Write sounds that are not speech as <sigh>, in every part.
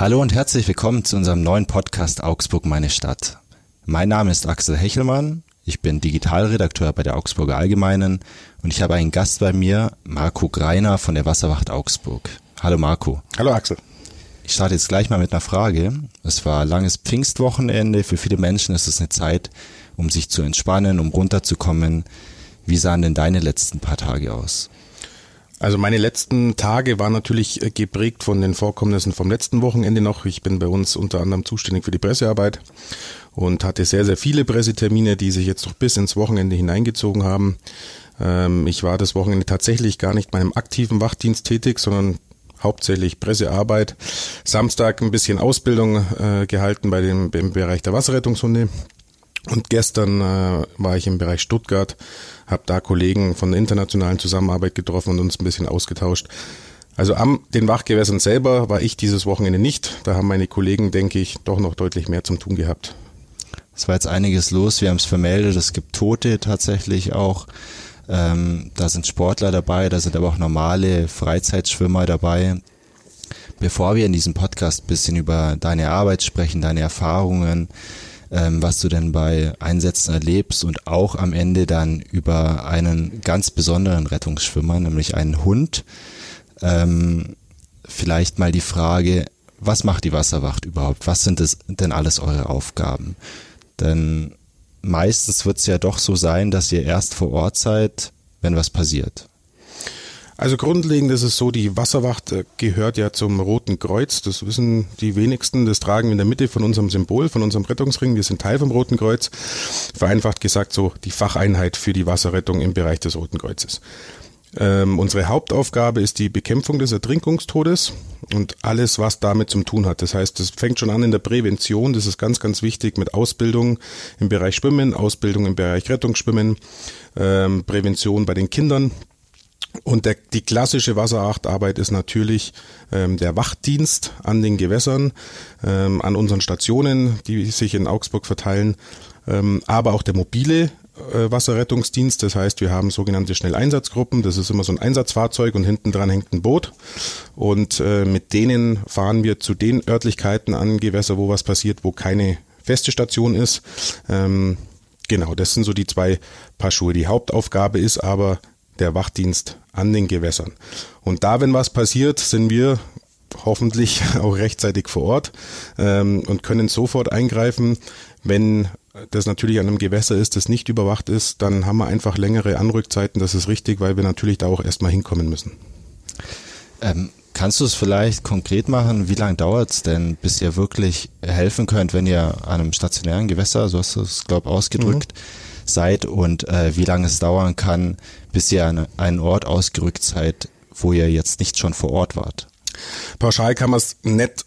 Hallo und herzlich willkommen zu unserem neuen Podcast Augsburg meine Stadt. Mein Name ist Axel Hechelmann, ich bin Digitalredakteur bei der Augsburger Allgemeinen und ich habe einen Gast bei mir, Marco Greiner von der Wasserwacht Augsburg. Hallo Marco. Hallo Axel. Ich starte jetzt gleich mal mit einer Frage. Es war langes Pfingstwochenende. Für viele Menschen ist es eine Zeit, um sich zu entspannen, um runterzukommen. Wie sahen denn deine letzten paar Tage aus? Also meine letzten Tage waren natürlich äh, geprägt von den Vorkommnissen vom letzten Wochenende noch. Ich bin bei uns unter anderem zuständig für die Pressearbeit und hatte sehr, sehr viele Pressetermine, die sich jetzt noch bis ins Wochenende hineingezogen haben. Ähm, ich war das Wochenende tatsächlich gar nicht bei einem aktiven Wachdienst tätig, sondern hauptsächlich Pressearbeit. Samstag ein bisschen Ausbildung äh, gehalten bei dem im Bereich der Wasserrettungshunde. Und gestern äh, war ich im Bereich Stuttgart, habe da Kollegen von der internationalen Zusammenarbeit getroffen und uns ein bisschen ausgetauscht. Also am den Wachgewässern selber war ich dieses Wochenende nicht. Da haben meine Kollegen, denke ich, doch noch deutlich mehr zum Tun gehabt. Es war jetzt einiges los. Wir haben es vermeldet. Es gibt Tote tatsächlich auch. Ähm, da sind Sportler dabei, da sind aber auch normale Freizeitschwimmer dabei. Bevor wir in diesem Podcast bisschen über deine Arbeit sprechen, deine Erfahrungen, ähm, was du denn bei Einsätzen erlebst und auch am Ende dann über einen ganz besonderen Rettungsschwimmer, nämlich einen Hund. Ähm, vielleicht mal die Frage, was macht die Wasserwacht überhaupt? Was sind es denn alles eure Aufgaben? Denn meistens wird es ja doch so sein, dass ihr erst vor Ort seid, wenn was passiert. Also grundlegend ist es so, die Wasserwacht äh, gehört ja zum Roten Kreuz. Das wissen die wenigsten. Das tragen wir in der Mitte von unserem Symbol, von unserem Rettungsring. Wir sind Teil vom Roten Kreuz. Vereinfacht gesagt so die Facheinheit für die Wasserrettung im Bereich des Roten Kreuzes. Ähm, unsere Hauptaufgabe ist die Bekämpfung des Ertrinkungstodes und alles, was damit zum tun hat. Das heißt, das fängt schon an in der Prävention. Das ist ganz, ganz wichtig mit Ausbildung im Bereich Schwimmen, Ausbildung im Bereich Rettungsschwimmen, ähm, Prävention bei den Kindern und der, die klassische Wasserachtarbeit ist natürlich ähm, der Wachdienst an den Gewässern, ähm, an unseren Stationen, die sich in Augsburg verteilen, ähm, aber auch der mobile äh, Wasserrettungsdienst. Das heißt, wir haben sogenannte Schnelleinsatzgruppen. Das ist immer so ein Einsatzfahrzeug und hinten dran hängt ein Boot. Und äh, mit denen fahren wir zu den Örtlichkeiten an Gewässer, wo was passiert, wo keine feste Station ist. Ähm, genau, das sind so die zwei Paar Schuhe. Die Hauptaufgabe ist aber der Wachdienst an den Gewässern. Und da, wenn was passiert, sind wir hoffentlich <laughs> auch rechtzeitig vor Ort ähm, und können sofort eingreifen. Wenn das natürlich an einem Gewässer ist, das nicht überwacht ist, dann haben wir einfach längere Anrückzeiten. Das ist richtig, weil wir natürlich da auch erstmal hinkommen müssen. Ähm, kannst du es vielleicht konkret machen? Wie lange dauert es denn, bis ihr wirklich helfen könnt, wenn ihr an einem stationären Gewässer, so hast du es, glaube ich, ausgedrückt, mhm seid und äh, wie lange es dauern kann, bis ihr an einen Ort ausgerückt seid, wo ihr jetzt nicht schon vor Ort wart. Pauschal kann man es nett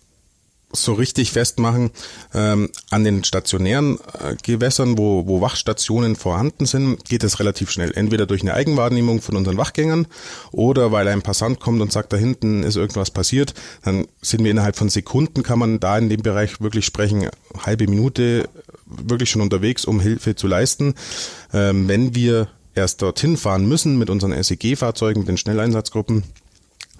so richtig festmachen ähm, an den stationären äh, Gewässern, wo, wo Wachstationen vorhanden sind, geht es relativ schnell. Entweder durch eine Eigenwahrnehmung von unseren Wachgängern oder weil ein Passant kommt und sagt, da hinten ist irgendwas passiert, dann sind wir innerhalb von Sekunden, kann man da in dem Bereich wirklich sprechen, halbe Minute wirklich schon unterwegs, um Hilfe zu leisten. Ähm, wenn wir erst dorthin fahren müssen mit unseren SEG-Fahrzeugen, mit den Schnelleinsatzgruppen,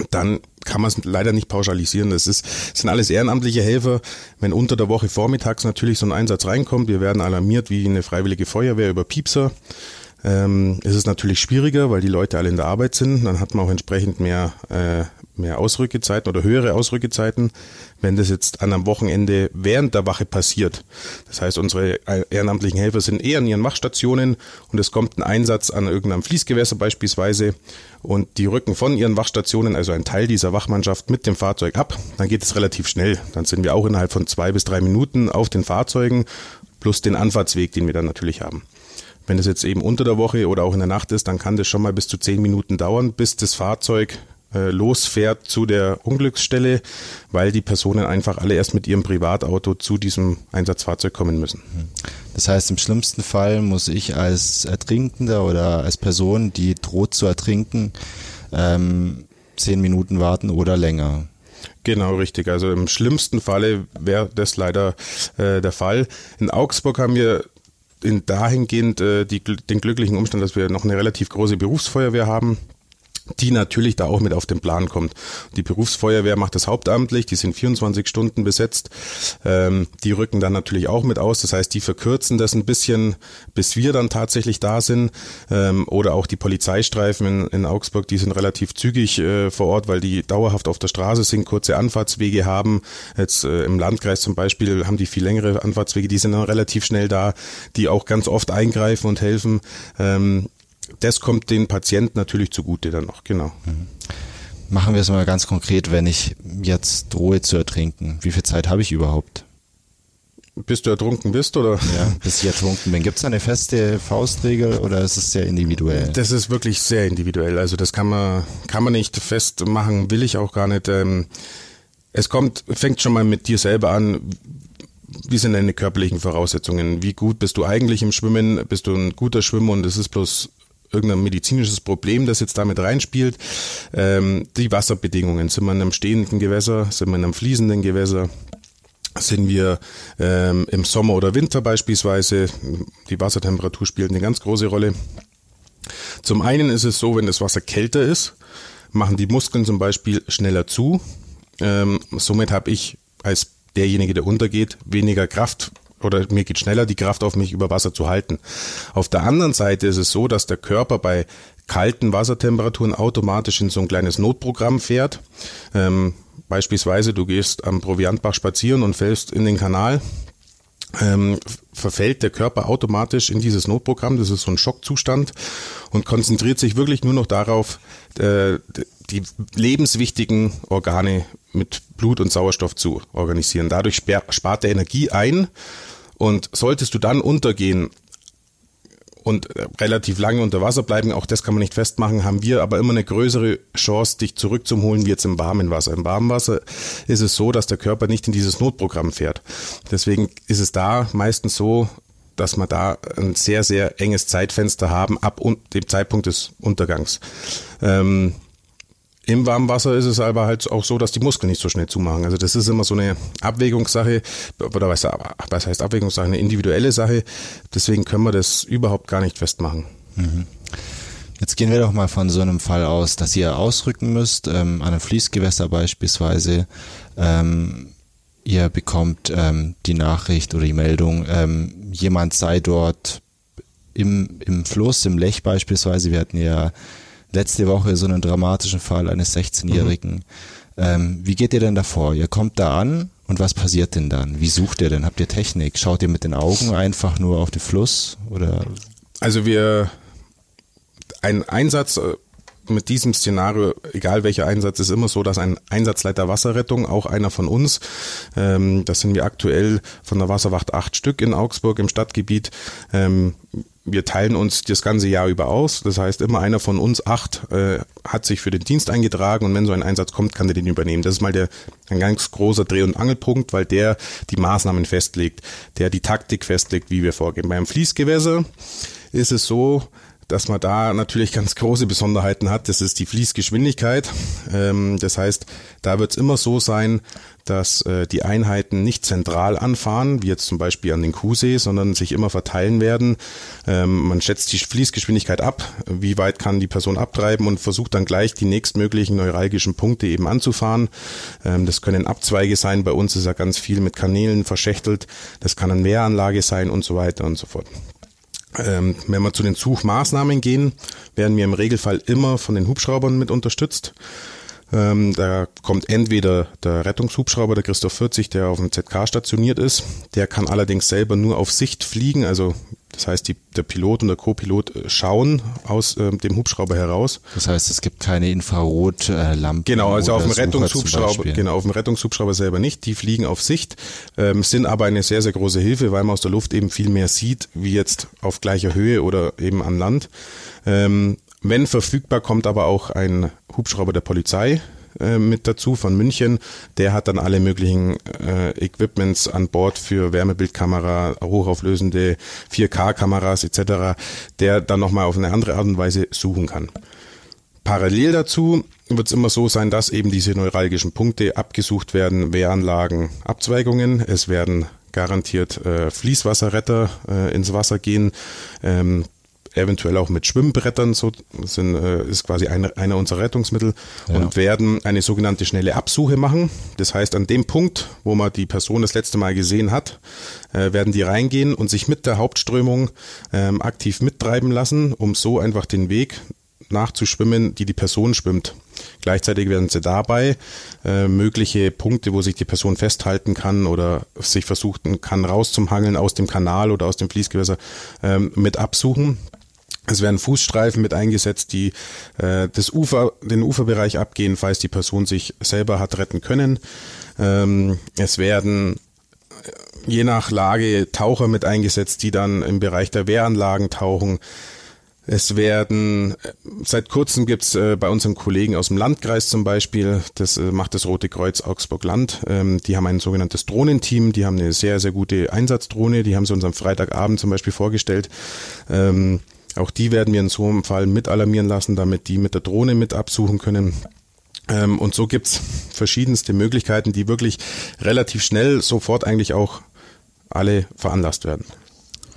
dann kann man es leider nicht pauschalisieren. Das ist, das sind alles ehrenamtliche Helfer. Wenn unter der Woche vormittags natürlich so ein Einsatz reinkommt, wir werden alarmiert wie eine freiwillige Feuerwehr über Piepser, ähm, ist es natürlich schwieriger, weil die Leute alle in der Arbeit sind. Dann hat man auch entsprechend mehr, äh, mehr Ausrückezeiten oder höhere Ausrückezeiten, wenn das jetzt an einem Wochenende während der Wache passiert. Das heißt, unsere ehrenamtlichen Helfer sind eher an ihren Wachstationen und es kommt ein Einsatz an irgendeinem Fließgewässer beispielsweise und die rücken von ihren Wachstationen, also ein Teil dieser Wachmannschaft, mit dem Fahrzeug ab. Dann geht es relativ schnell. Dann sind wir auch innerhalb von zwei bis drei Minuten auf den Fahrzeugen plus den Anfahrtsweg, den wir dann natürlich haben. Wenn das jetzt eben unter der Woche oder auch in der Nacht ist, dann kann das schon mal bis zu zehn Minuten dauern, bis das Fahrzeug äh, losfährt zu der Unglücksstelle, weil die Personen einfach alle erst mit ihrem Privatauto zu diesem Einsatzfahrzeug kommen müssen. Das heißt, im schlimmsten Fall muss ich als Ertrinkender oder als Person, die droht zu ertrinken, ähm, zehn Minuten warten oder länger. Genau, richtig. Also im schlimmsten Falle wäre das leider äh, der Fall. In Augsburg haben wir in dahingehend äh, die, den glücklichen Umstand, dass wir noch eine relativ große Berufsfeuerwehr haben die natürlich da auch mit auf den Plan kommt. Die Berufsfeuerwehr macht das hauptamtlich, die sind 24 Stunden besetzt, ähm, die rücken dann natürlich auch mit aus, das heißt, die verkürzen das ein bisschen, bis wir dann tatsächlich da sind ähm, oder auch die Polizeistreifen in, in Augsburg, die sind relativ zügig äh, vor Ort, weil die dauerhaft auf der Straße sind, kurze Anfahrtswege haben, jetzt äh, im Landkreis zum Beispiel haben die viel längere Anfahrtswege, die sind dann relativ schnell da, die auch ganz oft eingreifen und helfen. Ähm, das kommt den Patienten natürlich zugute dann noch, genau. Mhm. Machen wir es mal ganz konkret, wenn ich jetzt drohe zu ertrinken. Wie viel Zeit habe ich überhaupt? Bis du ertrunken bist, oder? Ja, bis ich ertrunken bin. Gibt es eine feste Faustregel oder ist es sehr individuell? Das ist wirklich sehr individuell. Also das kann man, kann man nicht festmachen, will ich auch gar nicht. Ähm, es kommt, fängt schon mal mit dir selber an. Wie sind deine körperlichen Voraussetzungen? Wie gut bist du eigentlich im Schwimmen? Bist du ein guter Schwimmer und es ist bloß irgendein medizinisches Problem, das jetzt damit reinspielt. Ähm, die Wasserbedingungen. Sind wir in einem stehenden Gewässer? Sind wir in einem fließenden Gewässer? Sind wir ähm, im Sommer oder Winter beispielsweise? Die Wassertemperatur spielt eine ganz große Rolle. Zum einen ist es so, wenn das Wasser kälter ist, machen die Muskeln zum Beispiel schneller zu. Ähm, somit habe ich als derjenige, der untergeht, weniger Kraft oder mir geht schneller die Kraft auf mich über Wasser zu halten. Auf der anderen Seite ist es so, dass der Körper bei kalten Wassertemperaturen automatisch in so ein kleines Notprogramm fährt. Ähm, beispielsweise, du gehst am Proviantbach spazieren und fällst in den Kanal. Ähm, verfällt der Körper automatisch in dieses Notprogramm, das ist so ein Schockzustand und konzentriert sich wirklich nur noch darauf, äh, die lebenswichtigen Organe mit Blut und Sauerstoff zu organisieren. Dadurch spart er Energie ein und solltest du dann untergehen und äh, relativ lange unter Wasser bleiben, auch das kann man nicht festmachen, haben wir aber immer eine größere Chance, dich zurückzuholen wie jetzt im warmen Wasser. Im warmen Wasser ist es so, dass der Körper nicht in dieses Notprogramm fährt. Deswegen ist es da meistens so, dass wir da ein sehr, sehr enges Zeitfenster haben ab dem Zeitpunkt des Untergangs. Ähm, im warmen Wasser ist es aber halt auch so, dass die Muskeln nicht so schnell zumachen. Also das ist immer so eine Abwägungssache, oder was, was heißt Abwägungssache, eine individuelle Sache. Deswegen können wir das überhaupt gar nicht festmachen. Mhm. Jetzt gehen wir doch mal von so einem Fall aus, dass ihr ausrücken müsst, ähm, an einem Fließgewässer beispielsweise. Ähm, ihr bekommt ähm, die Nachricht oder die Meldung, ähm, jemand sei dort im, im Fluss, im Lech beispielsweise. Wir hatten ja letzte Woche so einen dramatischen Fall eines 16-Jährigen. Mhm. Ähm, wie geht ihr denn davor? Ihr kommt da an und was passiert denn dann? Wie sucht ihr denn? Habt ihr Technik? Schaut ihr mit den Augen einfach nur auf den Fluss oder? Also wir ein Einsatz äh, mit diesem Szenario, egal welcher Einsatz, ist immer so, dass ein Einsatzleiter Wasserrettung, auch einer von uns, ähm, das sind wir aktuell von der Wasserwacht acht Stück in Augsburg im Stadtgebiet, ähm, wir teilen uns das ganze Jahr über aus. Das heißt, immer einer von uns acht äh, hat sich für den Dienst eingetragen und wenn so ein Einsatz kommt, kann der den übernehmen. Das ist mal der, ein ganz großer Dreh- und Angelpunkt, weil der die Maßnahmen festlegt, der die Taktik festlegt, wie wir vorgehen. Beim Fließgewässer ist es so, dass man da natürlich ganz große Besonderheiten hat. Das ist die Fließgeschwindigkeit. Ähm, das heißt, da wird es immer so sein, dass äh, die Einheiten nicht zentral anfahren, wie jetzt zum Beispiel an den Kuhsee, sondern sich immer verteilen werden. Ähm, man schätzt die Fließgeschwindigkeit ab, wie weit kann die Person abtreiben und versucht dann gleich die nächstmöglichen neuralgischen Punkte eben anzufahren. Ähm, das können Abzweige sein, bei uns ist ja ganz viel mit Kanälen verschächtelt, das kann eine Wehranlage sein und so weiter und so fort. Ähm, wenn wir zu den Suchmaßnahmen gehen, werden wir im Regelfall immer von den Hubschraubern mit unterstützt. Ähm, da kommt entweder der Rettungshubschrauber, der Christoph 40, der auf dem ZK stationiert ist. Der kann allerdings selber nur auf Sicht fliegen, also das heißt, die, der Pilot und der Co-Pilot äh, schauen aus äh, dem Hubschrauber heraus. Das heißt, es gibt keine Infrarotlampen. Genau, also auf dem Rettungshubschrauber, genau, auf dem Rettungshubschrauber selber nicht. Die fliegen auf Sicht, ähm, sind aber eine sehr, sehr große Hilfe, weil man aus der Luft eben viel mehr sieht, wie jetzt auf gleicher Höhe oder eben an Land. Ähm, wenn verfügbar, kommt aber auch ein Hubschrauber der Polizei äh, mit dazu von München. Der hat dann alle möglichen äh, Equipments an Bord für Wärmebildkamera, hochauflösende 4K-Kameras etc., der dann nochmal auf eine andere Art und Weise suchen kann. Parallel dazu wird es immer so sein, dass eben diese neuralgischen Punkte abgesucht werden, Wehranlagen, Abzweigungen. Es werden garantiert äh, Fließwasserretter äh, ins Wasser gehen. Ähm, eventuell auch mit Schwimmbrettern, so sind, äh, ist quasi eine, einer unserer Rettungsmittel Ja. und werden eine sogenannte schnelle Absuche machen. Das heißt, an dem Punkt, wo man die Person das letzte Mal gesehen hat, äh, werden die reingehen und sich mit der Hauptströmung ähm, aktiv mittreiben lassen, um so einfach den Weg nachzuschwimmen, die die Person schwimmt. Gleichzeitig werden sie dabei äh, mögliche Punkte, wo sich die Person festhalten kann oder sich versuchen kann rauszuhangeln aus dem Kanal oder aus dem Fließgewässer ähm, mit absuchen. Es werden Fußstreifen mit eingesetzt, die äh, das Ufer, den Uferbereich abgehen, falls die Person sich selber hat retten können. Ähm, es werden äh, je nach Lage Taucher mit eingesetzt, die dann im Bereich der Wehranlagen tauchen. Es werden, äh, seit kurzem gibt's äh, bei unseren Kollegen aus dem Landkreis zum Beispiel, das äh, macht das Rote Kreuz Augsburg Land, ähm, die haben ein sogenanntes Drohnenteam, die haben eine sehr, sehr gute Einsatzdrohne, die haben sie uns am Freitagabend zum Beispiel vorgestellt. Ähm, auch die werden wir in so einem Fall mit alarmieren lassen, damit die mit der Drohne mit absuchen können. Ähm, und so gibt's verschiedenste Möglichkeiten, die wirklich relativ schnell sofort eigentlich auch alle veranlasst werden.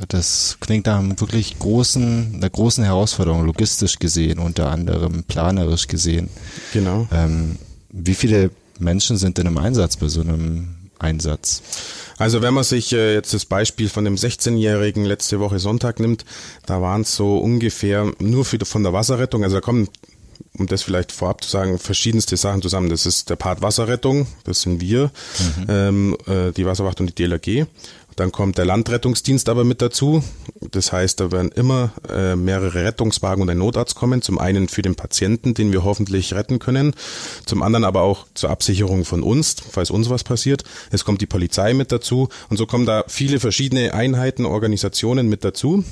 Das klingt nach einem wirklich großen, einer großen Herausforderung, logistisch gesehen, unter anderem planerisch gesehen. Genau. Ähm, wie viele Menschen sind denn im Einsatz bei so einem Einsatz? Also wenn man sich äh, jetzt das Beispiel von dem 16-Jährigen letzte Woche Sonntag nimmt, da waren es so ungefähr nur für, von der Wasserrettung, also da kommen, um das vielleicht vorab zu sagen, verschiedenste Sachen zusammen. Das ist der Part Wasserrettung, das sind wir, ähm, äh, die Wasserwacht und die DLRG. Dann kommt der Landrettungsdienst aber mit dazu. Das heißt, da werden immer äh, mehrere Rettungswagen und ein Notarzt kommen. Zum einen für den Patienten, den wir hoffentlich retten können. Zum anderen aber auch zur Absicherung von uns, falls uns was passiert. Es kommt die Polizei mit dazu. Und so kommen da viele verschiedene Einheiten, Organisationen mit dazu.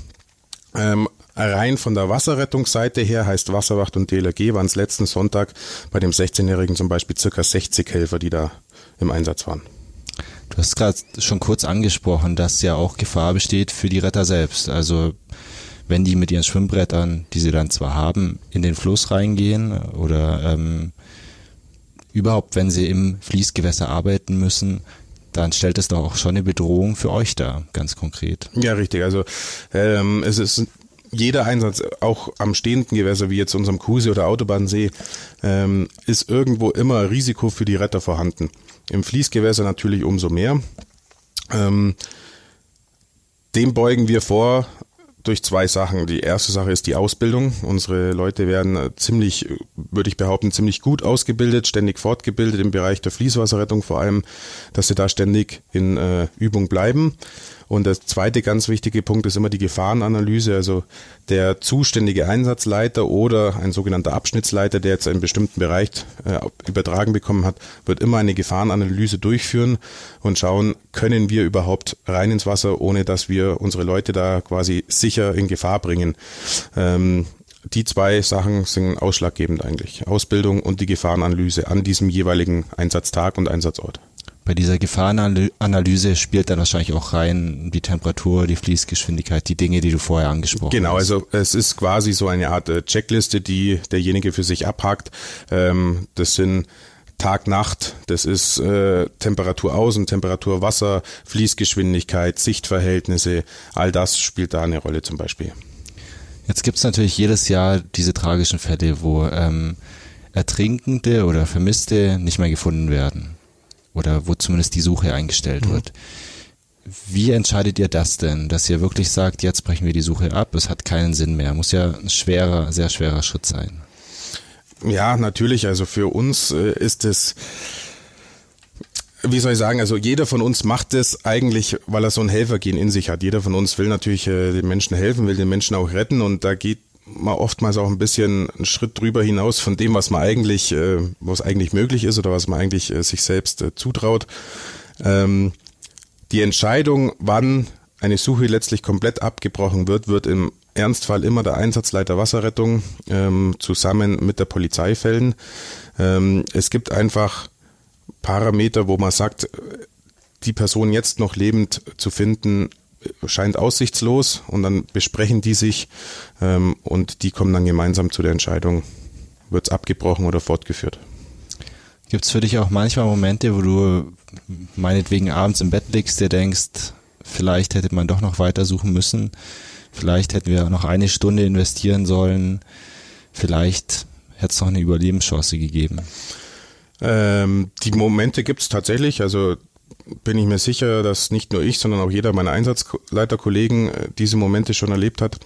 Ähm, rein von der Wasserrettungsseite her heißt Wasserwacht und DLRG waren es letzten Sonntag bei dem 16-Jährigen zum Beispiel circa 60 Helfer, die da im Einsatz waren. Du hast gerade schon kurz angesprochen, dass ja auch Gefahr besteht für die Retter selbst. Also wenn die mit ihren Schwimmbrettern, die sie dann zwar haben, in den Fluss reingehen oder ähm, überhaupt, wenn sie im Fließgewässer arbeiten müssen, dann stellt es doch auch schon eine Bedrohung für euch dar, ganz konkret. Ja, richtig. Also ähm, es ist jeder Einsatz, auch am stehenden Gewässer wie jetzt unserem Kuse oder Autobahnsee, ähm, ist irgendwo immer Risiko für die Retter vorhanden. Im Fließgewässer natürlich umso mehr. Ähm, dem beugen wir vor durch zwei Sachen. Die erste Sache ist die Ausbildung. Unsere Leute werden ziemlich, würde ich behaupten, ziemlich gut ausgebildet, ständig fortgebildet im Bereich der Fließwasserrettung vor allem, dass sie da ständig in äh, Übung bleiben. Und der zweite ganz wichtige Punkt ist immer die Gefahrenanalyse. Also der zuständige Einsatzleiter oder ein sogenannter Abschnittsleiter, der jetzt einen bestimmten Bereich äh, übertragen bekommen hat, wird immer eine Gefahrenanalyse durchführen und schauen, können wir überhaupt rein ins Wasser, ohne dass wir unsere Leute da quasi sicher in Gefahr bringen. Ähm, die zwei Sachen sind ausschlaggebend eigentlich. Ausbildung und die Gefahrenanalyse an diesem jeweiligen Einsatztag und Einsatzort. Bei dieser Gefahrenanalyse spielt dann wahrscheinlich auch rein die Temperatur, die Fließgeschwindigkeit, die Dinge, die du vorher angesprochen Genau, hast. also es ist quasi so eine Art äh, Checkliste, die derjenige für sich abhakt. Ähm, das sind Tag, Nacht, das ist äh, Temperatur außen, Temperatur Wasser, Fließgeschwindigkeit, Sichtverhältnisse, all das spielt da eine Rolle zum Beispiel. Jetzt gibt's natürlich jedes Jahr diese tragischen Fälle, wo ähm, Ertrinkende oder Vermisste nicht mehr gefunden werden. Oder wo zumindest die Suche eingestellt wird. Wie entscheidet ihr das denn, dass ihr wirklich sagt, jetzt brechen wir die Suche ab, es hat keinen Sinn mehr? Muss ja ein schwerer, sehr schwerer Schritt sein. Ja, natürlich. Also für uns äh, ist es, wie soll ich sagen, also jeder von uns macht es eigentlich, weil er so ein Helfergehen in sich hat. Jeder von uns will natürlich äh, den Menschen helfen, will den Menschen auch retten und da geht man oftmals auch ein bisschen einen Schritt drüber hinaus von dem, was man eigentlich, äh, was eigentlich möglich ist oder was man eigentlich äh, sich selbst äh, zutraut. Ähm, die Entscheidung, wann eine Suche letztlich komplett abgebrochen wird, wird im Ernstfall immer der Einsatzleiter Wasserrettung ähm, zusammen mit der Polizei fällen. Ähm, es gibt einfach Parameter, wo man sagt, die Person jetzt noch lebend zu finden, scheint aussichtslos und dann besprechen die sich ähm, und die kommen dann gemeinsam zu der Entscheidung, wird es abgebrochen oder fortgeführt. Gibt's für dich auch manchmal Momente, wo du meinetwegen abends im Bett liegst, dir denkst, vielleicht hätte man doch noch weitersuchen müssen? Vielleicht hätten wir noch eine Stunde investieren sollen. Vielleicht hätte es noch eine Überlebenschance gegeben. Ähm, die Momente gibt es tatsächlich. Also bin ich mir sicher, dass nicht nur ich, sondern auch jeder meiner Einsatzleiterkollegen äh, diese Momente schon erlebt hat.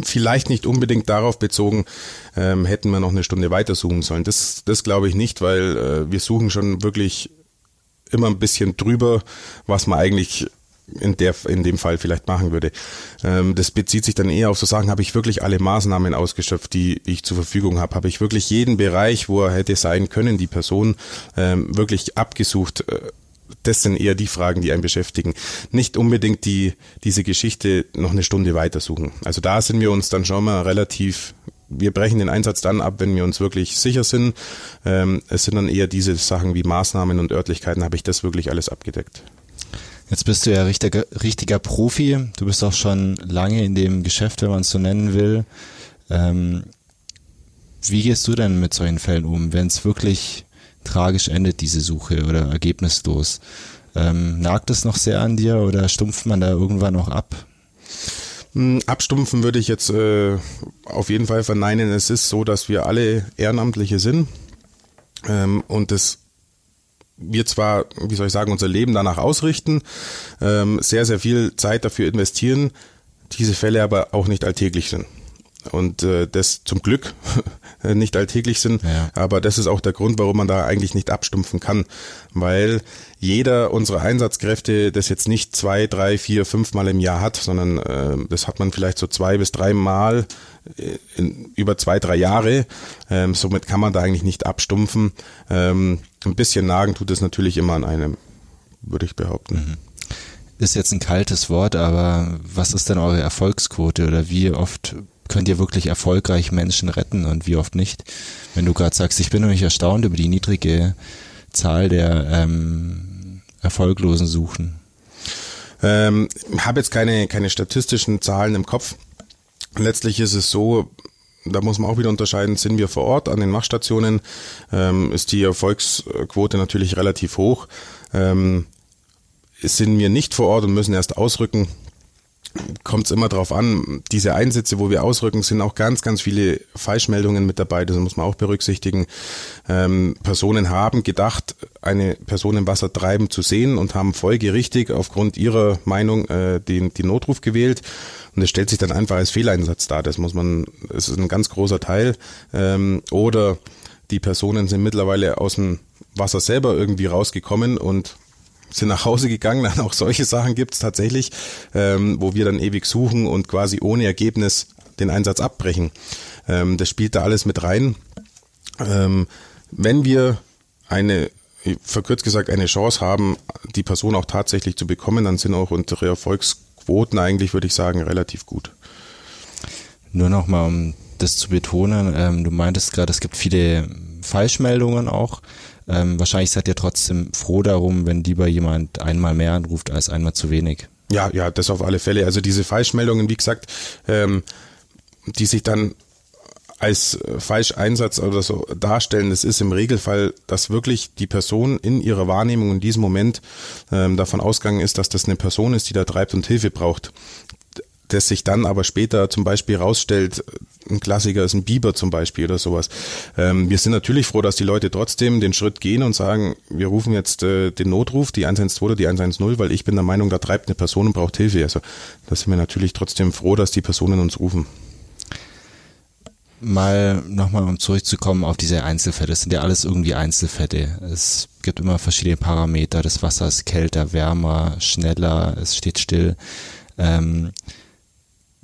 Vielleicht nicht unbedingt darauf bezogen, ähm, hätten wir noch eine Stunde weiter suchen sollen. Das, das glaube ich nicht, weil äh, wir suchen schon wirklich immer ein bisschen drüber, was man eigentlich in, der, in dem Fall vielleicht machen würde. Ähm, das bezieht sich dann eher auf so Sachen, habe ich wirklich alle Maßnahmen ausgeschöpft, die, die ich zur Verfügung habe? Habe ich wirklich jeden Bereich, wo er hätte sein können, die Person ähm, wirklich abgesucht? Äh, das sind eher die Fragen, die einen beschäftigen. Nicht unbedingt die, diese Geschichte noch eine Stunde weitersuchen. Also da sind wir uns dann schon mal relativ, wir brechen den Einsatz dann ab, wenn wir uns wirklich sicher sind. Ähm, es sind dann eher diese Sachen wie Maßnahmen und Örtlichkeiten, habe ich das wirklich alles abgedeckt. Jetzt bist du ja richtiger, richtiger Profi. Du bist auch schon lange in dem Geschäft, wenn man es so nennen will. Ähm, wie gehst du denn mit solchen Fällen um, wenn es wirklich tragisch endet, diese Suche oder ergebnislos? Ähm, nagt es noch sehr an dir oder stumpft man da irgendwann noch ab? Hm, abstumpfen würde ich jetzt äh, auf jeden Fall verneinen. Es ist so, dass wir alle Ehrenamtliche sind ähm, und das wir zwar, wie soll ich sagen, unser Leben danach ausrichten, ähm, sehr, sehr viel Zeit dafür investieren, diese Fälle aber auch nicht alltäglich sind. Und äh, das zum Glück <laughs> nicht alltäglich sind. Ja. Aber das ist auch der Grund, warum man da eigentlich nicht abstumpfen kann. Weil jeder unserer Einsatzkräfte das jetzt nicht zwei, drei, vier, fünf Mal im Jahr hat, sondern äh, das hat man vielleicht so zwei bis drei Mal äh, in, über zwei, drei Jahre. Ähm, somit kann man da eigentlich nicht abstumpfen. Ähm, ein bisschen nagen tut es natürlich immer an einem, würde ich behaupten. Mhm. Ist jetzt ein kaltes Wort, aber was ist denn eure Erfolgsquote oder wie oft könnt ihr wirklich erfolgreich Menschen retten und wie oft nicht? Wenn du gerade sagst, ich bin nämlich erstaunt über die niedrige Zahl der ähm, erfolglosen Suchen. Ähm, habe jetzt keine, keine statistischen Zahlen im Kopf. Letztlich ist es so, da muss man auch wieder unterscheiden, sind wir vor Ort an den Machstationen, ähm, ist die Erfolgsquote natürlich relativ hoch. Ähm, sind wir nicht vor Ort und müssen erst ausrücken, kommt es immer darauf an. Diese Einsätze, wo wir ausrücken, sind auch ganz, ganz viele Falschmeldungen mit dabei. Das muss man auch berücksichtigen. Ähm, Personen haben gedacht, eine Person im Wasser treiben zu sehen und haben folgerichtig aufgrund ihrer Meinung äh, den, den Notruf gewählt. Und es stellt sich dann einfach als Fehleinsatz dar. Das muss man, es ist ein ganz großer Teil. Ähm, oder die Personen sind mittlerweile aus dem Wasser selber irgendwie rausgekommen und sind nach Hause gegangen. Dann auch solche Sachen gibt es tatsächlich, ähm, wo wir dann ewig suchen und quasi ohne Ergebnis den Einsatz abbrechen. Ähm, das spielt da alles mit rein. Ähm, wenn wir eine verkürzt gesagt eine Chance haben, die Person auch tatsächlich zu bekommen, dann sind auch unsere Erfolgsquoten eigentlich, würde ich sagen, relativ gut. Nur nochmal, um das zu betonen, ähm, du meintest gerade, es gibt viele Falschmeldungen auch. Ähm, wahrscheinlich seid ihr trotzdem froh darum, wenn lieber jemand einmal mehr anruft als einmal zu wenig. Ja, ja, das auf alle Fälle. Also diese Falschmeldungen, wie gesagt, ähm, die sich dann als Falscheinsatz oder so darstellen, das ist im Regelfall, dass wirklich die Person in ihrer Wahrnehmung in diesem Moment ähm, davon ausgegangen ist, dass das eine Person ist, die da treibt und Hilfe braucht das sich dann aber später zum Beispiel rausstellt, ein Klassiker ist ein Biber zum Beispiel oder sowas. Ähm, wir sind natürlich froh, dass die Leute trotzdem den Schritt gehen und sagen, wir rufen jetzt äh, den Notruf, die 112 oder die 110, weil ich bin der Meinung, da treibt eine Person und braucht Hilfe. Also da sind wir natürlich trotzdem froh, dass die Personen uns rufen. Mal nochmal, um zurückzukommen auf diese Einzelfälle. Das sind ja alles irgendwie Einzelfälle. Es gibt immer verschiedene Parameter. Das Wasser ist kälter, wärmer, schneller, es steht still. Ähm,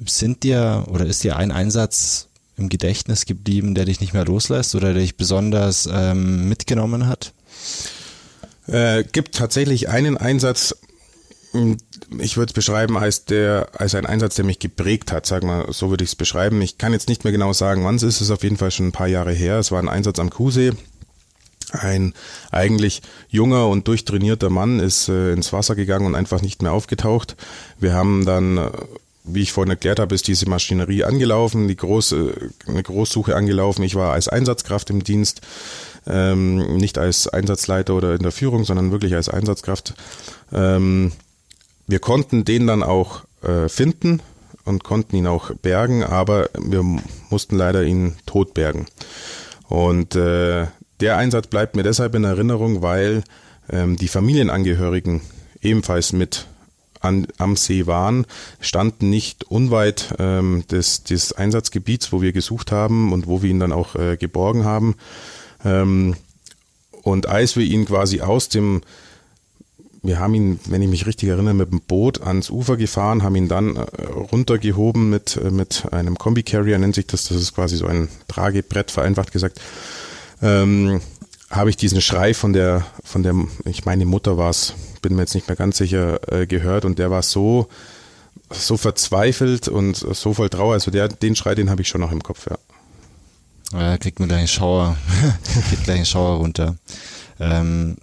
sind dir oder ist dir ein Einsatz im Gedächtnis geblieben, der dich nicht mehr loslässt oder der dich besonders ähm, mitgenommen hat? Äh, gibt tatsächlich einen Einsatz, hm, ich würde es beschreiben als der, als ein Einsatz, der mich geprägt hat, sag mal, so würde ich es beschreiben. Ich kann jetzt nicht mehr genau sagen, wann es ist, es ist auf jeden Fall schon ein paar Jahre her. Es war ein Einsatz am Kuhsee. Ein eigentlich junger und durchtrainierter Mann ist äh, ins Wasser gegangen und einfach nicht mehr aufgetaucht. Wir haben dann äh, wie ich vorhin erklärt habe, ist diese Maschinerie angelaufen, die große, eine Großsuche angelaufen. Ich war als Einsatzkraft im Dienst, ähm, nicht als Einsatzleiter oder in der Führung, sondern wirklich als Einsatzkraft. Ähm, wir konnten den dann auch äh, finden, und konnten ihn auch bergen, aber wir mussten leider ihn tot bergen. Und äh, der Einsatz bleibt mir deshalb in Erinnerung, weil ähm, die Familienangehörigen ebenfalls mit an, am See waren, standen nicht unweit ähm, des, des Einsatzgebiets, wo wir gesucht haben und wo wir ihn dann auch äh, geborgen haben. Ähm, und als wir ihn quasi aus dem, wir haben ihn, wenn ich mich richtig erinnere, mit dem Boot ans Ufer gefahren, haben ihn dann äh, runtergehoben mit, äh, mit einem Kombi-Carrier, nennt sich das, das ist quasi so ein Tragebrett, vereinfacht gesagt. Ähm, habe ich diesen Schrei von der, von der, ich meine Mutter war es, bin mir jetzt nicht mehr ganz sicher, äh, gehört und der war so, so verzweifelt und so voll Trauer. Also der, den Schrei, den habe ich schon noch im Kopf, ja. Ja, kriegt mir gleich einen Schauer, <laughs> kriegt gleich einen Schauer runter. Ähm,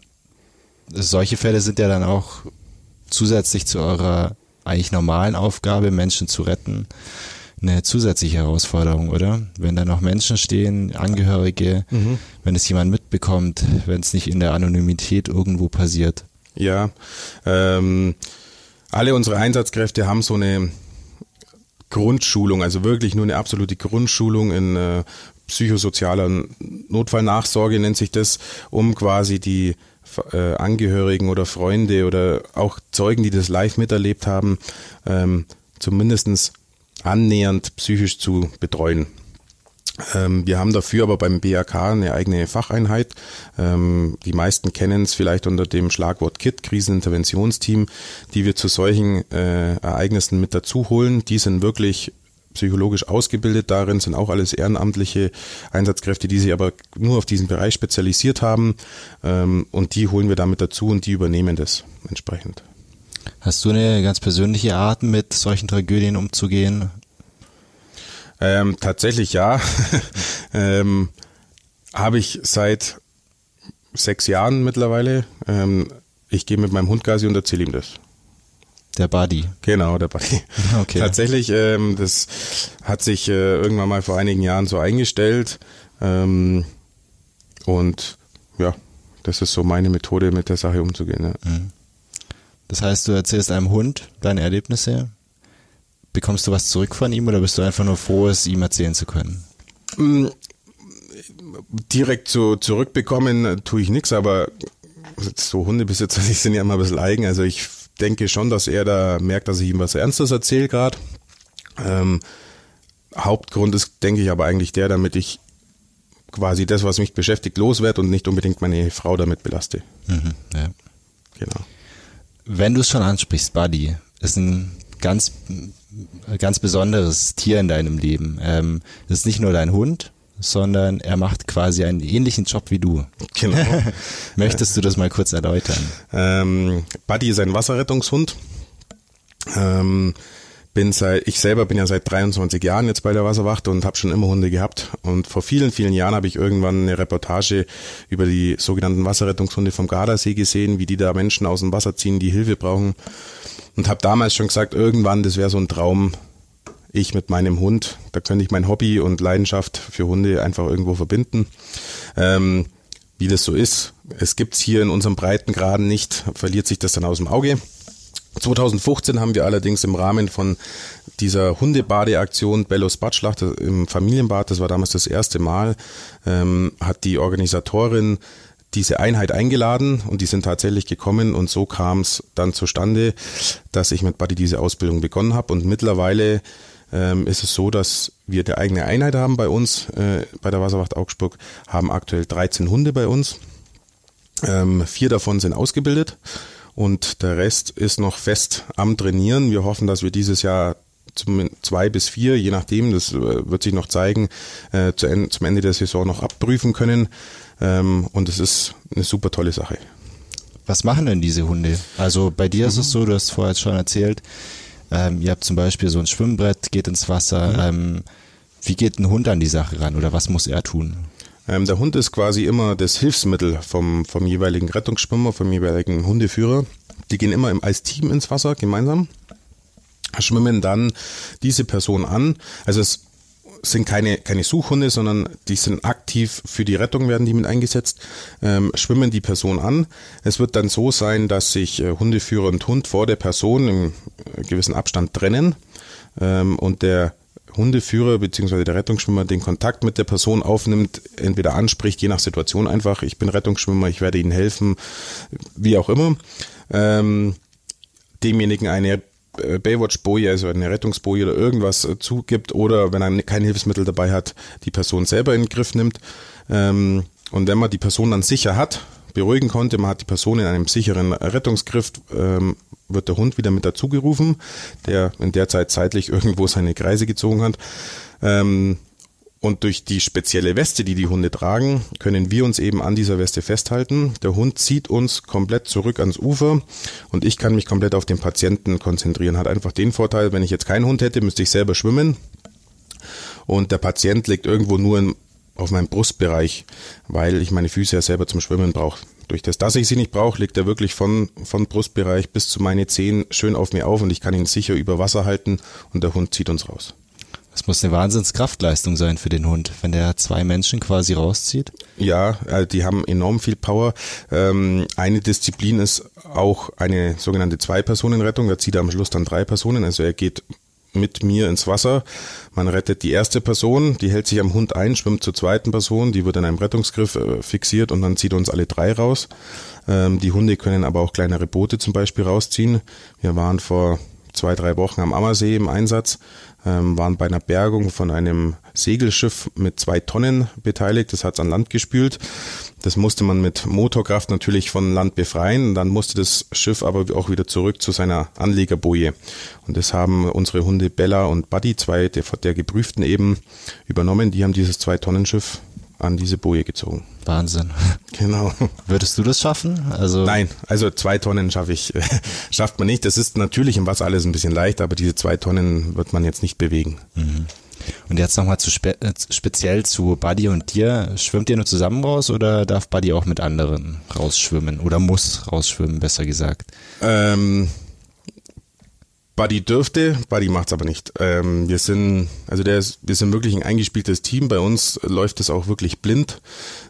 solche Fälle sind ja dann auch zusätzlich zu eurer eigentlich normalen Aufgabe, Menschen zu retten, eine zusätzliche Herausforderung, oder? Wenn da noch Menschen stehen, Angehörige, mhm. wenn es jemand mitbekommt, wenn es nicht in der Anonymität irgendwo passiert. Ja, ähm, alle unsere Einsatzkräfte haben so eine Grundschulung, also wirklich nur eine absolute Grundschulung in äh, psychosozialer Notfallnachsorge nennt sich das, um quasi die äh, Angehörigen oder Freunde oder auch Zeugen, die das live miterlebt haben, ähm, zumindestens annähernd psychisch zu betreuen. Ähm, wir haben dafür aber beim BAK eine eigene Facheinheit. Ähm, die meisten kennen es vielleicht unter dem Schlagwort KIT, Kriseninterventionsteam, die wir zu solchen äh, Ereignissen mit dazu holen. Die sind wirklich psychologisch ausgebildet darin, sind auch alles ehrenamtliche Einsatzkräfte, die sich aber nur auf diesen Bereich spezialisiert haben. Ähm, und die holen wir damit dazu und die übernehmen das entsprechend. Hast du eine ganz persönliche Art, mit solchen Tragödien umzugehen? Ähm, tatsächlich ja. <laughs> ähm, Habe ich seit sechs Jahren mittlerweile. Ähm, ich gehe mit meinem Hund Gasi und erzähle ihm das. Der Buddy. Genau, der Buddy. <laughs> Okay. Tatsächlich, ähm, das hat sich äh, irgendwann mal vor einigen Jahren so eingestellt. Ähm, und ja, das ist so meine Methode, mit der Sache umzugehen. Ja. Mhm. Das heißt, du erzählst einem Hund deine Erlebnisse. Bekommst du was zurück von ihm oder bist du einfach nur froh, es ihm erzählen zu können? Mm, direkt so zurückbekommen tue ich nichts, aber so Hundebesitzer, <laughs> die sind ja immer ein bisschen eigen. Also ich denke schon, dass er da merkt, dass ich ihm was Ernstes erzähle gerade. Ähm, Hauptgrund ist, denke ich, aber eigentlich der, damit ich quasi das, was mich beschäftigt, loswerde und nicht unbedingt meine Frau damit belaste. Mhm, ja. Genau. Wenn du es schon ansprichst, Buddy ist ein ganz, ganz besonderes Tier in deinem Leben. Ähm, ist nicht nur dein Hund, sondern er macht quasi einen ähnlichen Job wie du. Genau. <laughs> Möchtest du das mal kurz erläutern? Ähm, Buddy ist ein Wasserrettungshund. Ähm, bin seit, ich selber bin ja seit 23 Jahren jetzt bei der Wasserwacht und habe schon immer Hunde gehabt. Und vor vielen, vielen Jahren habe ich irgendwann eine Reportage über die sogenannten Wasserrettungshunde vom Gardasee gesehen, wie die da Menschen aus dem Wasser ziehen, die Hilfe brauchen. Und habe damals schon gesagt, irgendwann, das wäre so ein Traum, ich mit meinem Hund, da könnte ich mein Hobby und Leidenschaft für Hunde einfach irgendwo verbinden. Ähm, wie das so ist, es gibt's hier in unserem Breitengraden nicht, verliert sich das dann aus dem Auge. 2015 haben wir allerdings im Rahmen von dieser Hundebadeaktion Bellos Badschlacht im Familienbad, das war damals das erste Mal, ähm, hat die Organisatorin diese Einheit eingeladen und die sind tatsächlich gekommen und so kam es dann zustande, dass ich mit Buddy diese Ausbildung begonnen habe und mittlerweile ähm, ist es so, dass wir eine eigene Einheit haben bei uns, äh, bei der Wasserwacht Augsburg, haben aktuell 13 Hunde bei uns. Ähm, vier davon sind ausgebildet und der Rest ist noch fest am Trainieren. Wir hoffen, dass wir dieses Jahr zum zwei bis vier, je nachdem, das äh, wird sich noch zeigen, äh, zu en zum Ende der Saison noch abprüfen können. Ähm, und es ist eine super tolle Sache. Was machen denn diese Hunde? Also bei dir mhm. ist es so, du hast vorher schon erzählt, ähm, ihr habt zum Beispiel so ein Schwimmbrett, geht ins Wasser. Mhm. Ähm, wie geht ein Hund an die Sache ran oder was muss er tun? Ähm, der Hund ist quasi immer das Hilfsmittel vom, vom jeweiligen Rettungsschwimmer, vom jeweiligen Hundeführer. Die gehen immer im, als Team ins Wasser gemeinsam, schwimmen dann diese Person an. Also es sind keine, keine Suchhunde, sondern die sind aktiv für die Rettung, werden die mit eingesetzt, ähm, schwimmen die Person an. Es wird dann so sein, dass sich äh, Hundeführer und Hund vor der Person im äh, gewissen Abstand trennen ähm, und der Hundeführer bzw. der Rettungsschwimmer den Kontakt mit der Person aufnimmt, entweder anspricht, je nach Situation einfach, ich bin Rettungsschwimmer, ich werde Ihnen helfen, wie auch immer, ähm, demjenigen eine äh, Baywatch-Boje, also eine Rettungsboje oder irgendwas äh, zugibt oder wenn er kein Hilfsmittel dabei hat, die Person selber in den Griff nimmt. Ähm, und wenn man die Person dann sicher hat, beruhigen konnte, man hat die Person in einem sicheren Rettungsgriff, ähm, wird der Hund wieder mit dazugerufen, der in der Zeit zeitlich <laughs> irgendwo seine Kreise gezogen hat. Ähm, und durch die spezielle Weste, die die Hunde tragen, können wir uns eben an dieser Weste festhalten. Der Hund zieht uns komplett zurück ans Ufer und ich kann mich komplett auf den Patienten konzentrieren. Hat einfach den Vorteil, wenn ich jetzt keinen Hund hätte, müsste ich selber schwimmen und der Patient liegt irgendwo nur in, auf meinem Brustbereich, weil ich meine Füße ja selber zum Schwimmen brauche. Durch das, dass ich sie nicht brauche, liegt er wirklich von, von Brustbereich bis zu meine Zehen schön auf mir auf und ich kann ihn sicher über Wasser halten und der Hund zieht uns raus. Das muss eine Wahnsinnskraftleistung sein für den Hund, wenn der zwei Menschen quasi rauszieht. Ja, äh, die haben enorm viel Power. Ähm, eine Disziplin ist auch eine sogenannte Zwei-Personen-Rettung. Da zieht er am Schluss dann drei Personen. Also er geht mit mir ins Wasser. Man rettet die erste Person, die hält sich am Hund ein, schwimmt zur zweiten Person, die wird in einem Rettungsgriff äh, fixiert und dann zieht uns alle drei raus. Ähm, die Hunde können aber auch kleinere Boote zum Beispiel rausziehen. Wir waren vor zwei, drei Wochen am Ammersee im Einsatz ähm, waren bei einer Bergung von einem Segelschiff mit zwei Tonnen beteiligt. Das hat es an Land gespült. Das musste man mit Motorkraft natürlich von Land befreien. Dann musste das Schiff aber auch wieder zurück zu seiner Anlegerboje. Und das haben unsere Hunde Bella und Buddy, zwei der, der Geprüften eben, übernommen. Die haben dieses Zwei-Tonnen-Schiff an diese Boje gezogen. Wahnsinn. Genau. Würdest du das schaffen? Also Nein, also zwei Tonnen schaffe ich, <laughs> schafft man nicht. Das ist natürlich im Wasser alles ein bisschen leicht, aber diese zwei Tonnen wird man jetzt nicht bewegen. Mhm. Und jetzt nochmal zu spe äh, speziell zu Buddy und dir. Schwimmt ihr nur zusammen raus oder darf Buddy auch mit anderen rausschwimmen? Oder muss rausschwimmen, besser gesagt? Ähm, Buddy dürfte, Buddy macht's aber nicht. Ähm, wir sind, also der ist, wir sind wirklich ein eingespieltes Team. Bei uns läuft es auch wirklich blind.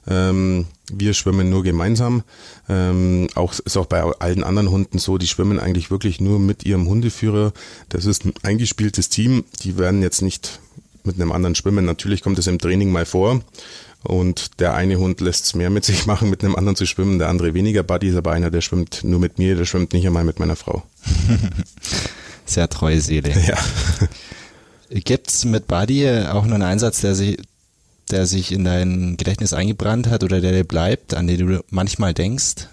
Ähm, wir schwimmen nur gemeinsam. Ähm, auch ist auch bei allen anderen Hunden so. Die schwimmen eigentlich wirklich nur mit ihrem Hundeführer. Das ist ein eingespieltes Team. Die werden jetzt nicht mit einem anderen schwimmen. Natürlich kommt es im Training mal vor. Und der eine Hund lässt es mehr mit sich machen, mit einem anderen zu schwimmen, der andere weniger. Buddy ist aber einer, der schwimmt nur mit mir, der schwimmt nicht einmal mit meiner Frau. <laughs> Sehr treue Seele. Ja. Gibt's mit Buddy auch noch einen Einsatz, der sich, der sich in dein Gedächtnis eingebrannt hat oder der dir bleibt, an den du manchmal denkst?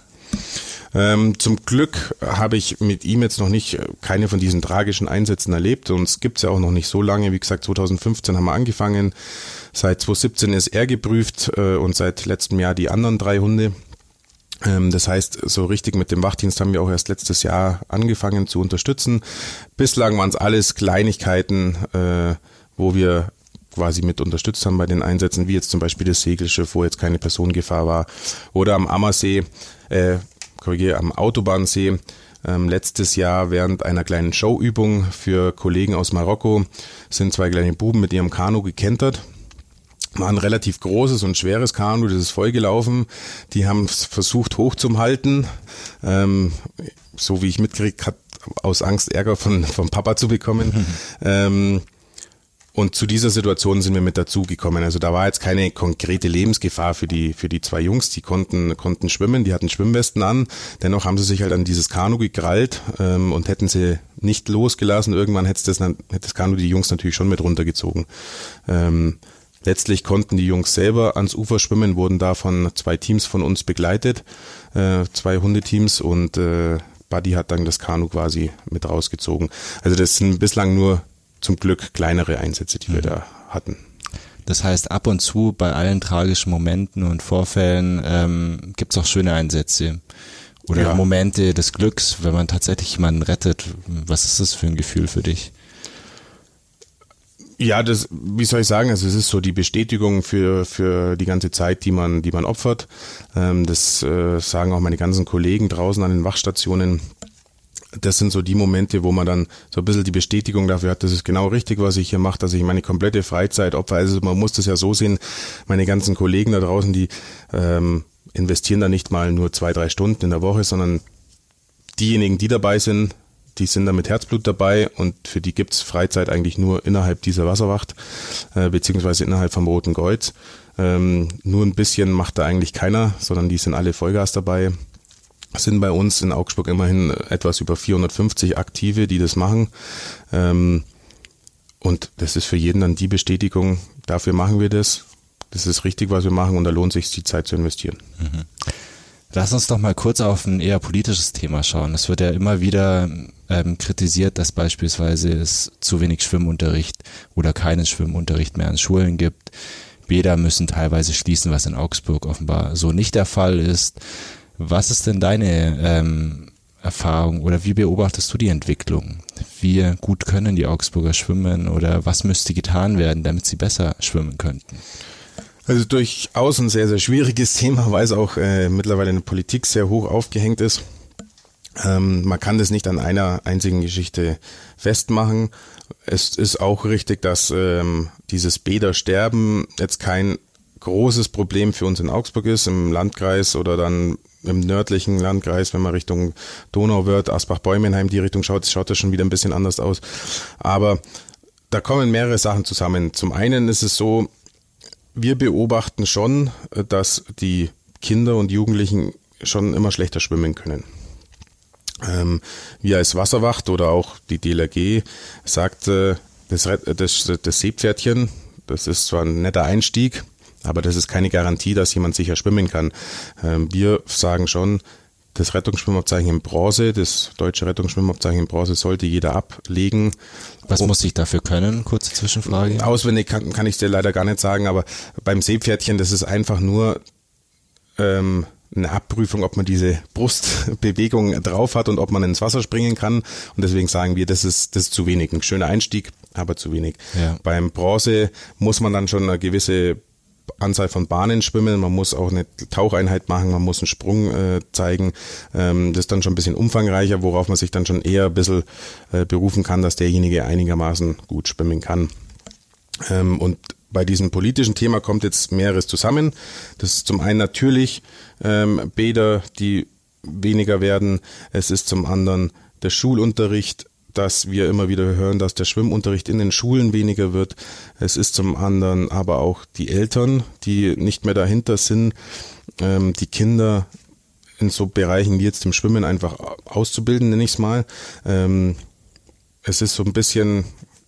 Ähm, zum Glück habe ich mit ihm jetzt noch nicht äh, keine von diesen tragischen Einsätzen erlebt. Uns gibt's ja auch noch nicht so lange. Wie gesagt, 2015 haben wir angefangen. Seit 2017 ist er geprüft äh, und seit letztem Jahr die anderen drei Hunde. Ähm, das heißt, so richtig mit dem Wachdienst haben wir auch erst letztes Jahr angefangen zu unterstützen. Bislang waren es alles Kleinigkeiten, äh, wo wir quasi mit unterstützt haben bei den Einsätzen, wie jetzt zum Beispiel das Segelschiff, wo jetzt keine Personengefahr war, oder am Ammersee, äh, korrigiere, am Autobahnsee. Ähm, letztes Jahr während einer kleinen Showübung für Kollegen aus Marokko sind zwei kleine Buben mit ihrem Kanu gekentert war ein relativ großes und schweres Kanu, das ist vollgelaufen. Die haben versucht hochzuhalten. Ähm, so wie ich mitkriege, hat aus Angst Ärger von, vom Papa zu bekommen. Mhm. <laughs> Ähm, und zu dieser Situation sind wir mit dazugekommen. Also da war jetzt keine konkrete Lebensgefahr für die, für die zwei Jungs. Die konnten, konnten schwimmen, die hatten Schwimmwesten an. Dennoch haben sie sich halt an dieses Kanu gekrallt ähm, und hätten sie nicht losgelassen. Irgendwann hätte das, hätte das Kanu die Jungs natürlich schon mit runtergezogen. Ähm, Letztlich konnten die Jungs selber ans Ufer schwimmen, wurden da von zwei Teams von uns begleitet, äh, zwei Hundeteams und äh, Buddy hat dann das Kanu quasi mit rausgezogen. Also das sind bislang nur zum Glück kleinere Einsätze, die mhm. wir da hatten. Das heißt, ab und zu bei allen tragischen Momenten und Vorfällen ähm, gibt es auch schöne Einsätze. Oder ja. Momente des Glücks, wenn man tatsächlich jemanden rettet. Was ist das für ein Gefühl für dich? Ja, das, wie soll ich sagen, also es ist so die Bestätigung für, für die ganze Zeit, die man, die man opfert. Ähm, das äh, sagen auch meine ganzen Kollegen draußen an den Wachstationen. Das sind so die Momente, wo man dann so ein bisschen die Bestätigung dafür hat, das ist genau richtig, was ich hier mache, dass ich meine komplette Freizeit opfer. Also man muss das ja so sehen, meine ganzen Kollegen da draußen, die ähm, investieren da nicht mal nur zwei, drei Stunden in der Woche, sondern diejenigen, die dabei sind, die sind da mit Herzblut dabei und für die gibt's Freizeit eigentlich nur innerhalb dieser Wasserwacht, äh, beziehungsweise innerhalb vom Roten Kreuz. Ähm, nur ein bisschen macht da eigentlich keiner, sondern die sind alle Vollgas dabei. Sind bei uns in Augsburg immerhin etwas über 450 Aktive, die das machen. Ähm, und das ist für jeden dann die Bestätigung, dafür machen wir das. Das ist richtig, was wir machen und da lohnt sich die Zeit zu investieren. Mhm. Lass uns doch mal kurz auf ein eher politisches Thema schauen. Es wird ja immer wieder ähm, kritisiert, dass beispielsweise es zu wenig Schwimmunterricht oder keinen Schwimmunterricht mehr an Schulen gibt. Bäder müssen teilweise schließen, was in Augsburg offenbar so nicht der Fall ist. Was ist denn deine ähm, Erfahrung oder wie beobachtest du die Entwicklung? Wie gut können die Augsburger schwimmen oder was müsste getan werden, damit sie besser schwimmen könnten? Also durchaus ein sehr, sehr schwieriges <laughs> Thema, weil es auch äh, mittlerweile in der Politik sehr hoch aufgehängt ist. Ähm, man kann das nicht an einer einzigen Geschichte festmachen. Es ist auch richtig, dass ähm, dieses Bädersterben jetzt kein großes Problem für uns in Augsburg ist, im Landkreis oder dann im nördlichen Landkreis, wenn man Richtung Donau wird, Asbach-Bäumenheim, die Richtung schaut, schaut das schon wieder ein bisschen anders aus. Aber da kommen mehrere Sachen zusammen. Zum einen ist es so, wir beobachten schon, dass die Kinder und Jugendlichen schon immer schlechter schwimmen können. Ähm, wir als Wasserwacht oder auch die DLRG sagt, äh, das, das, das Seepferdchen, das ist zwar ein netter Einstieg, aber das ist keine Garantie, dass jemand sicher schwimmen kann. Ähm, wir sagen schon, das Rettungsschwimmabzeichen in Bronze, das deutsche Rettungsschwimmabzeichen in Bronze sollte jeder ablegen. Was muss ich dafür können? Kurze Zwischenfrage. Auswendig kann, kann ich dir leider gar nicht sagen, aber beim Seepferdchen, das ist einfach nur ähm, eine Abprüfung, ob man diese Brustbewegung drauf hat und ob man ins Wasser springen kann. Und deswegen sagen wir, das ist, das ist zu wenig. Ein schöner Einstieg, aber zu wenig. Ja. Beim Bronze muss man dann schon eine gewisse Anzahl von Bahnen schwimmen, man muss auch eine Taucheinheit machen, man muss einen Sprung äh, zeigen. Ähm, das ist dann schon ein bisschen umfangreicher, worauf man sich dann schon eher ein bisschen äh, berufen kann, dass derjenige einigermaßen gut schwimmen kann. Ähm, und bei diesem politischen Thema kommt jetzt mehreres zusammen. Das ist zum einen natürlich ähm, Bäder, die weniger werden. Es ist zum anderen der Schulunterricht, dass wir immer wieder hören, dass der Schwimmunterricht in den Schulen weniger wird. Es ist zum anderen aber auch die Eltern, die nicht mehr dahinter sind, ähm, die Kinder in so Bereichen wie jetzt im Schwimmen einfach auszubilden, nenne ich es mal. Ähm, es ist so ein bisschen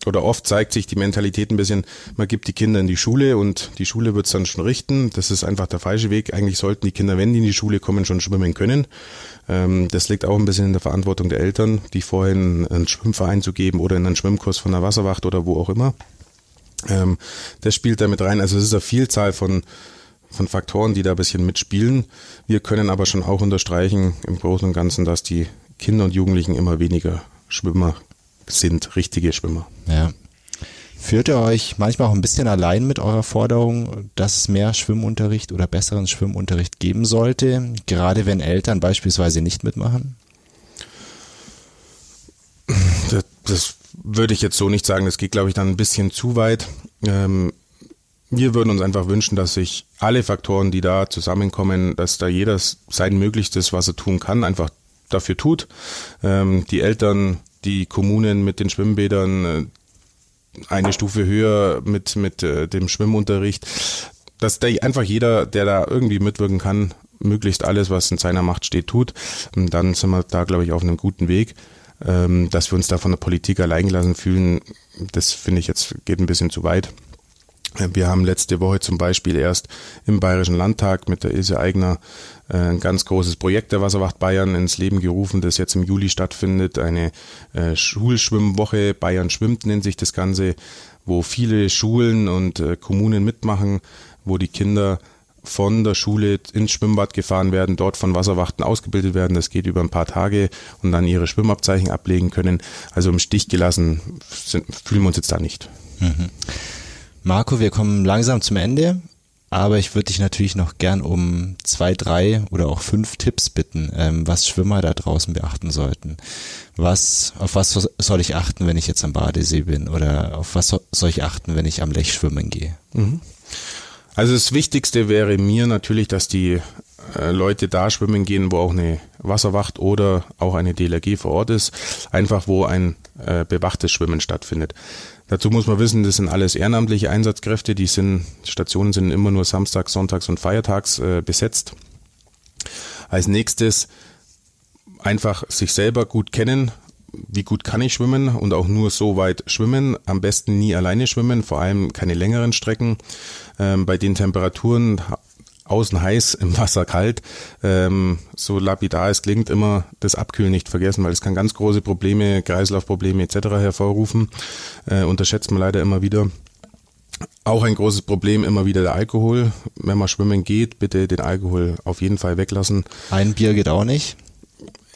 oder oft zeigt sich die Mentalität ein bisschen, man gibt die Kinder in die Schule und die Schule wird es dann schon richten. Das ist einfach der falsche Weg. Eigentlich sollten die Kinder, wenn die in die Schule kommen, schon schwimmen können. Ähm, das liegt auch ein bisschen in der Verantwortung der Eltern, die vorhin einen Schwimmverein zu geben oder in einen Schwimmkurs von der Wasserwacht oder wo auch immer. Ähm, das spielt damit rein. Also es ist eine Vielzahl von von Faktoren, die da ein bisschen mitspielen. Wir können aber schon auch unterstreichen im Großen und Ganzen, dass die Kinder und Jugendlichen immer weniger Schwimmer sind richtige Schwimmer. Ja. Führt ihr euch manchmal auch ein bisschen allein mit eurer Forderung, dass es mehr Schwimmunterricht oder besseren Schwimmunterricht geben sollte, gerade wenn Eltern beispielsweise nicht mitmachen? Das, das würde ich jetzt so nicht sagen. Das geht, glaube ich, dann ein bisschen zu weit. Ähm, wir würden uns einfach wünschen, dass sich alle Faktoren, die da zusammenkommen, dass da jeder sein Möglichstes, was er tun kann, einfach dafür tut. Ähm, die Eltern die Kommunen mit den Schwimmbädern äh, eine Stufe höher mit, mit äh, dem Schwimmunterricht, dass da einfach jeder, der da irgendwie mitwirken kann, möglichst alles, was in seiner Macht steht, tut. Und dann sind wir da, glaube ich, auf einem guten Weg. Ähm, dass wir uns da von der Politik allein gelassen fühlen, das finde ich jetzt geht ein bisschen zu weit. Wir haben letzte Woche zum Beispiel erst im Bayerischen Landtag mit der Ilse Eigner äh, ein ganz großes Projekt der Wasserwacht Bayern ins Leben gerufen, das jetzt im Juli stattfindet. Eine äh, Schulschwimmwoche, Bayern schwimmt nennt sich das Ganze, wo viele Schulen und äh, Kommunen mitmachen, wo die Kinder von der Schule ins Schwimmbad gefahren werden, dort von Wasserwachten ausgebildet werden. Das geht über ein paar Tage und dann ihre Schwimmabzeichen ablegen können. Also im Stich gelassen sind, fühlen wir uns jetzt da nicht. Mhm. Marco, wir kommen langsam zum Ende, aber ich würde dich natürlich noch gern um zwei, drei oder auch fünf Tipps bitten, ähm, was Schwimmer da draußen beachten sollten. Was, auf was soll ich achten, wenn ich jetzt am Badesee bin oder auf was soll ich achten, wenn ich am Lech schwimmen gehe? Mhm. Also das Wichtigste wäre mir natürlich, dass die äh, Leute da schwimmen gehen, wo auch eine Wasserwacht oder auch eine DLRG vor Ort ist, einfach wo ein äh, bewachtes Schwimmen stattfindet. Dazu muss man wissen, das sind alles ehrenamtliche Einsatzkräfte, die sind, Stationen sind immer nur samstags, sonntags und feiertags äh, besetzt. Als nächstes einfach sich selber gut kennen, wie gut kann ich schwimmen und auch nur so weit schwimmen. Am besten nie alleine schwimmen, vor allem keine längeren Strecken. Ähm, bei den Temperaturen außen heiß, im Wasser kalt. Ähm, so lapidar es klingt, immer das Abkühlen nicht vergessen, weil es kann ganz große Probleme, Kreislaufprobleme etc. hervorrufen. Äh, unterschätzt man leider immer wieder. Auch ein großes Problem immer wieder der Alkohol. Wenn man schwimmen geht, bitte den Alkohol auf jeden Fall weglassen. Ein Bier geht auch nicht.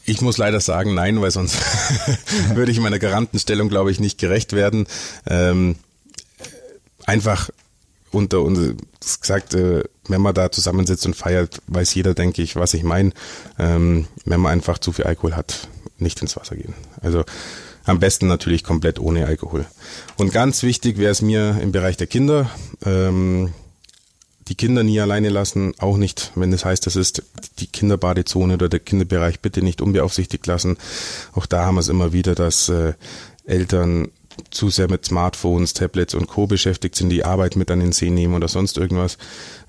Ich muss leider sagen, nein, weil sonst <laughs> würde ich meiner Garantenstellung, glaube ich, nicht gerecht werden. Ähm, einfach unter uns gesagt, äh, wenn man da zusammensitzt und feiert, weiß jeder, denke ich, was ich meine. Ähm, wenn man einfach zu viel Alkohol hat, nicht ins Wasser gehen. Also am besten natürlich komplett ohne Alkohol. Und ganz wichtig wäre es mir im Bereich der Kinder, ähm, die Kinder nie alleine lassen, auch nicht, wenn es das heißt, das ist die Kinderbadezone oder der Kinderbereich, bitte nicht unbeaufsichtigt lassen. Auch da haben wir es immer wieder, dass äh, Eltern zu sehr mit Smartphones, Tablets und Co. beschäftigt sind, die Arbeit mit an den See nehmen oder sonst irgendwas,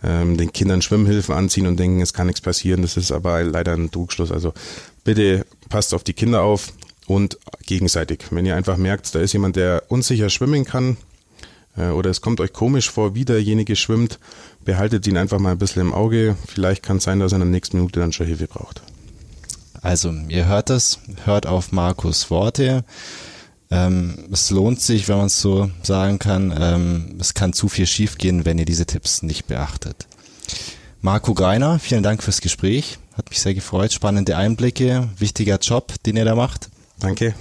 ähm, den Kindern Schwimmhilfen anziehen und denken, es kann nichts passieren. Das ist aber leider ein Trugschluss. Also bitte passt auf die Kinder auf und gegenseitig. Wenn ihr einfach merkt, da ist jemand, der unsicher schwimmen kann äh, oder es kommt euch komisch vor, wie derjenige schwimmt, behaltet ihn einfach mal ein bisschen im Auge. Vielleicht kann es sein, dass er in der nächsten Minute dann schon Hilfe braucht. Also, ihr hört es, hört auf Markus Worte. Ähm, es lohnt sich, wenn man es so sagen kann. Ähm, es kann zu viel schiefgehen, wenn ihr diese Tipps nicht beachtet. Marco Greiner, vielen Dank fürs Gespräch. Hat mich sehr gefreut. Spannende Einblicke, wichtiger Job, den ihr da macht. Danke.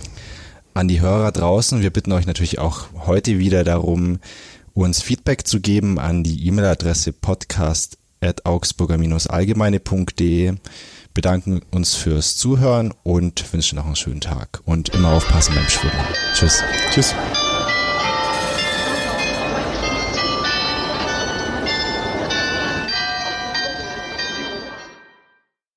An die Hörer draußen, wir bitten euch natürlich auch heute wieder darum, uns Feedback zu geben an die E-Mail-Adresse podcast at augsburger-allgemeine.de bedanken uns fürs Zuhören und wünschen noch einen schönen Tag und immer aufpassen beim Schwimmen. Tschüss. Tschüss.